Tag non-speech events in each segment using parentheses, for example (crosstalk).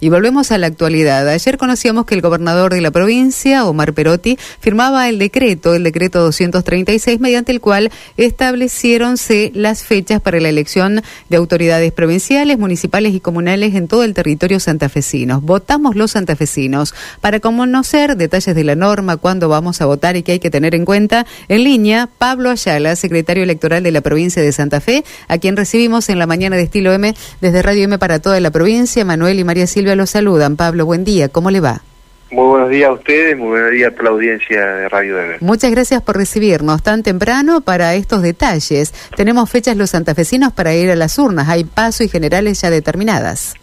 Y volvemos a la actualidad. Ayer conocíamos que el gobernador de la provincia, Omar Perotti, firmaba el decreto, el decreto 236, mediante el cual establecieronse las fechas para la elección de autoridades provinciales, municipales y comunales en todo el territorio santafesino. Votamos los santafesinos. Para conocer detalles de la norma, cuándo vamos a votar y qué hay que tener en cuenta, en línea, Pablo Ayala, secretario electoral de la provincia de Santa Fe, a quien recibimos en la mañana de Estilo M desde Radio M para toda la provincia. Manuel y María Silvia los saludan. Pablo, buen día, ¿cómo le va? Muy buenos días a ustedes, muy buenos días a toda la audiencia de Radio M. Muchas gracias por recibirnos tan temprano para estos detalles. Tenemos fechas los santafesinos para ir a las urnas, hay paso y generales ya determinadas.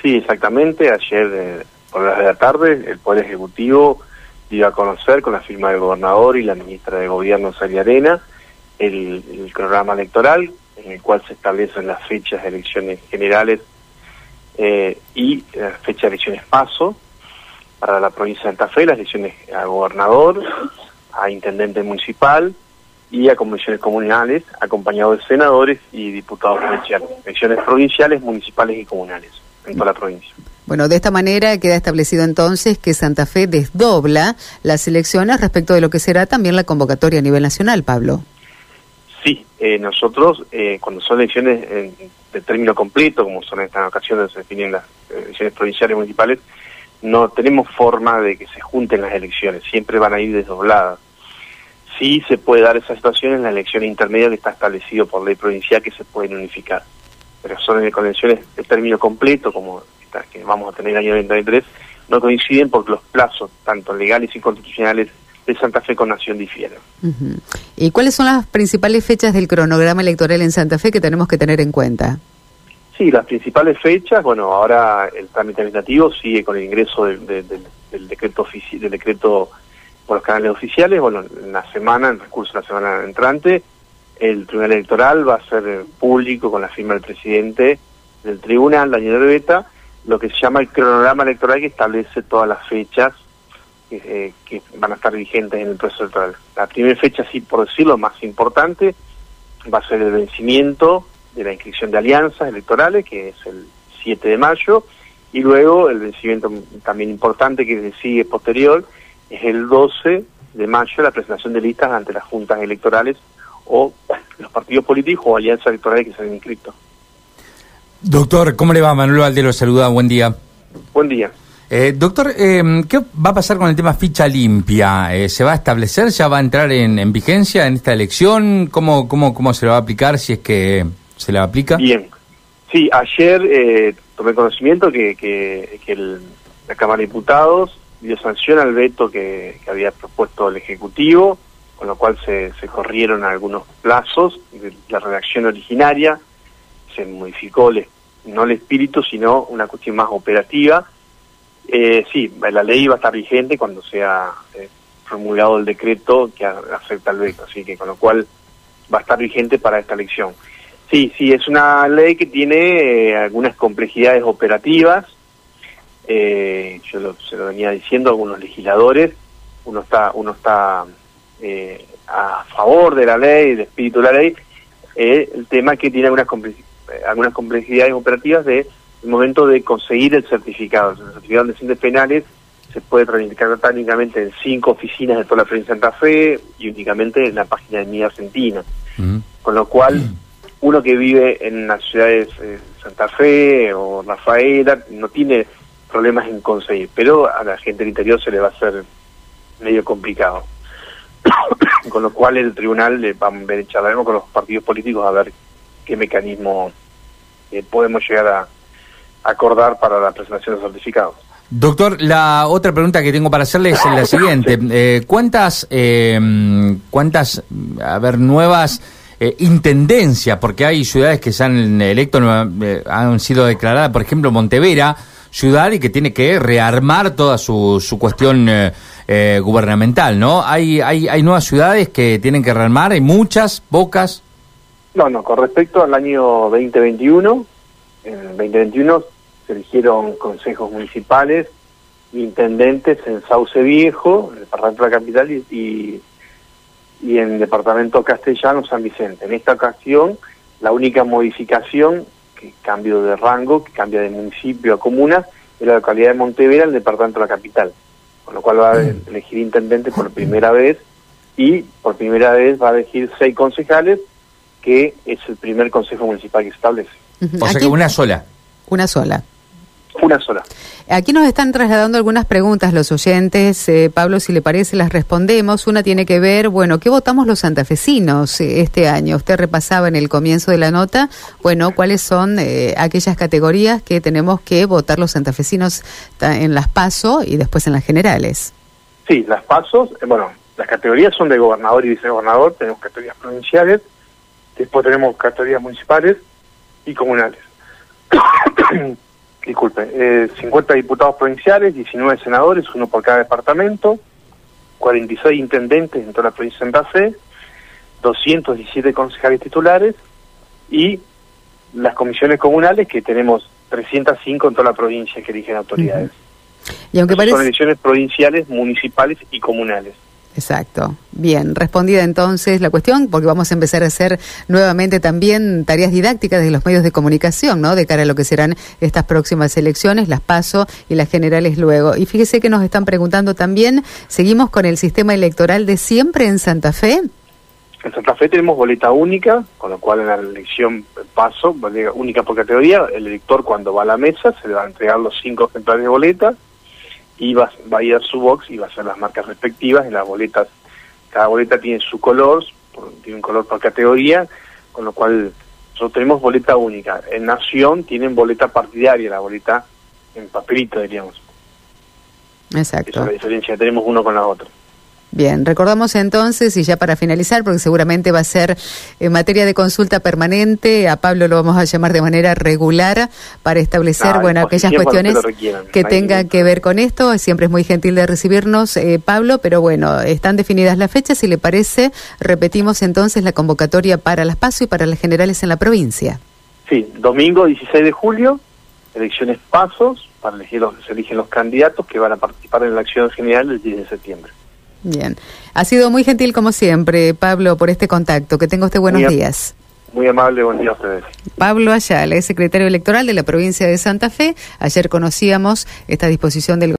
Sí, exactamente. Ayer, eh, por las de la tarde, el Poder Ejecutivo dio a conocer con la firma del gobernador y la ministra de Gobierno, Sally Arena, el, el programa electoral en el cual se establecen las fechas de elecciones generales eh, y la fecha de elecciones paso para la provincia de Santa Fe, las elecciones a gobernador, a intendente municipal y a convenciones comunales, acompañado de senadores y diputados provinciales, elecciones provinciales, municipales y comunales en toda la provincia. Bueno, de esta manera queda establecido entonces que Santa Fe desdobla las elecciones respecto de lo que será también la convocatoria a nivel nacional, Pablo. Sí, eh, nosotros eh, cuando son elecciones de término completo, como son en estas ocasiones, se definen las elecciones provinciales y municipales, no tenemos forma de que se junten las elecciones, siempre van a ir desdobladas. Sí se puede dar esa situación en la elección intermedia que está establecido por ley provincial que se pueden unificar, pero son en convenciones de término completo, como estas que vamos a tener el año 2023, no coinciden porque los plazos, tanto legales y constitucionales, de Santa Fe con Nación difieren. ¿Y cuáles son las principales fechas del cronograma electoral en Santa Fe que tenemos que tener en cuenta? Sí, las principales fechas, bueno, ahora el trámite administrativo sigue con el ingreso del decreto del decreto por los canales oficiales, bueno, en la semana, en recurso de la semana entrante, el Tribunal Electoral va a ser público con la firma del presidente del Tribunal, Daniel Herbeta, lo que se llama el cronograma electoral que establece todas las fechas eh, que van a estar vigentes en el proceso electoral. La primera fecha, sí, por decirlo, más importante, va a ser el vencimiento de la inscripción de alianzas electorales, que es el 7 de mayo, y luego el vencimiento también importante que sigue posterior es el 12 de mayo, la presentación de listas ante las juntas electorales o los partidos políticos o alianzas electorales que se han inscrito. Doctor, ¿cómo le va? Manuel Valdero saluda, buen día. Buen día. Eh, doctor, eh, ¿qué va a pasar con el tema ficha limpia? Eh, ¿Se va a establecer? ¿Ya va a entrar en, vigencia en esta elección? ¿Cómo, cómo, ¿Cómo se le va a aplicar si es que se le aplica? Bien. Sí, ayer eh, tomé conocimiento que, que, la Cámara de Diputados dio sanción al veto que, había propuesto el Ejecutivo, con lo cual se, se corrieron algunos plazos de la redacción originaria, se modificó no el espíritu, sino una cuestión más operativa eh, sí, la ley va a estar vigente cuando sea eh, formulado el decreto que afecta al veto, así que con lo cual va a estar vigente para esta elección. Sí, sí, es una ley que tiene eh, algunas complejidades operativas, eh, yo se lo venía diciendo a algunos legisladores, uno está, uno está a favor de la ley, del espíritu de la ley, el tema que tiene algunas complejidades operativas de el momento de conseguir el certificado. El certificado de antecedentes penales se puede tramitar técnicamente en cinco oficinas de toda la provincia de Santa Fe y únicamente en la página de Mi Argentina. Con lo cual, uno que vive en las ciudades de Santa Fe o Rafaela no tiene problemas en conseguir, pero a la gente del interior se le va a hacer medio complicado. (coughs) con lo cual el tribunal le va a ver, charlaremos con los partidos políticos a ver qué mecanismo eh, podemos llegar a, acordar para la presentación de certificados. Doctor, la otra pregunta que tengo para hacerle es la (laughs) siguiente. Eh, ¿Cuántas, eh, cuántas, a ver, nuevas eh, intendencias, porque hay ciudades que se han electo, han sido declaradas, por ejemplo, Montevera, ciudad y que tiene que rearmar toda su, su cuestión gubernamental, ¿no? ¿Hay, hay, ¿Hay nuevas ciudades que tienen que rearmar? ¿Hay muchas? ¿Pocas? No, no, con respecto al año 2021, en 2021 se eligieron consejos municipales, intendentes en Sauce Viejo, en el departamento de la capital, y, y, en el departamento castellano San Vicente. En esta ocasión, la única modificación, que cambio de rango, que cambia de municipio a comuna, de la localidad de Montevera al departamento de la capital, con lo cual va a elegir intendente por primera vez y por primera vez va a elegir seis concejales, que es el primer consejo municipal que se establece. O sea que una sola. Una sola. Una sola. Aquí nos están trasladando algunas preguntas los oyentes. Eh, Pablo, si le parece, las respondemos. Una tiene que ver, bueno, ¿qué votamos los santafesinos eh, este año? Usted repasaba en el comienzo de la nota, bueno, cuáles son eh, aquellas categorías que tenemos que votar los santafesinos ta- en las PASO y después en las generales. Sí, las pasos, eh, bueno, las categorías son de gobernador y vicegobernador, tenemos categorías provinciales, después tenemos categorías municipales y comunales. (coughs) Disculpe, eh, 50 diputados provinciales, 19 senadores, uno por cada departamento, 46 intendentes en toda la provincia de Santa Fe, 217 concejales titulares y las comisiones comunales que tenemos 305 en toda la provincia que eligen autoridades. Y aunque Son parece... elecciones provinciales, municipales y comunales. Exacto. Bien, respondida entonces la cuestión, porque vamos a empezar a hacer nuevamente también tareas didácticas de los medios de comunicación, ¿no? De cara a lo que serán estas próximas elecciones, las PASO y las generales luego. Y fíjese que nos están preguntando también, ¿seguimos con el sistema electoral de siempre en Santa Fe? En Santa Fe tenemos boleta única, con lo cual en la elección paso, única por categoría, el elector cuando va a la mesa se le va a entregar los cinco ejemplares de boleta y va, va a ir a su box y va a hacer las marcas respectivas en las boletas. Cada boleta tiene su color, por- tiene un color por categoría, con lo cual nosotros tenemos boleta única. En Nación tienen boleta partidaria, la boleta en papelito, diríamos. Esa Exacto. es la diferencia que tenemos uno con la otra. Bien, recordamos entonces, y ya para finalizar, porque seguramente va a ser en materia de consulta permanente, a Pablo lo vamos a llamar de manera regular para establecer, bueno, aquellas cuestiones que tengan que ver con esto. Siempre es muy gentil de recibirnos, eh, Pablo, pero bueno, están definidas las fechas. Si le parece, repetimos entonces la convocatoria para las PASO y para las generales en la provincia. Sí, domingo 16 de julio, elecciones pasos, para elegir los, se eligen los candidatos que van a participar en la acción general el 10 de septiembre. Bien, ha sido muy gentil como siempre, Pablo, por este contacto. Que tenga usted buenos Muy días. Muy amable, buen día a ustedes. Pablo Ayala es secretario electoral de la provincia de Santa Fe. Ayer conocíamos esta disposición del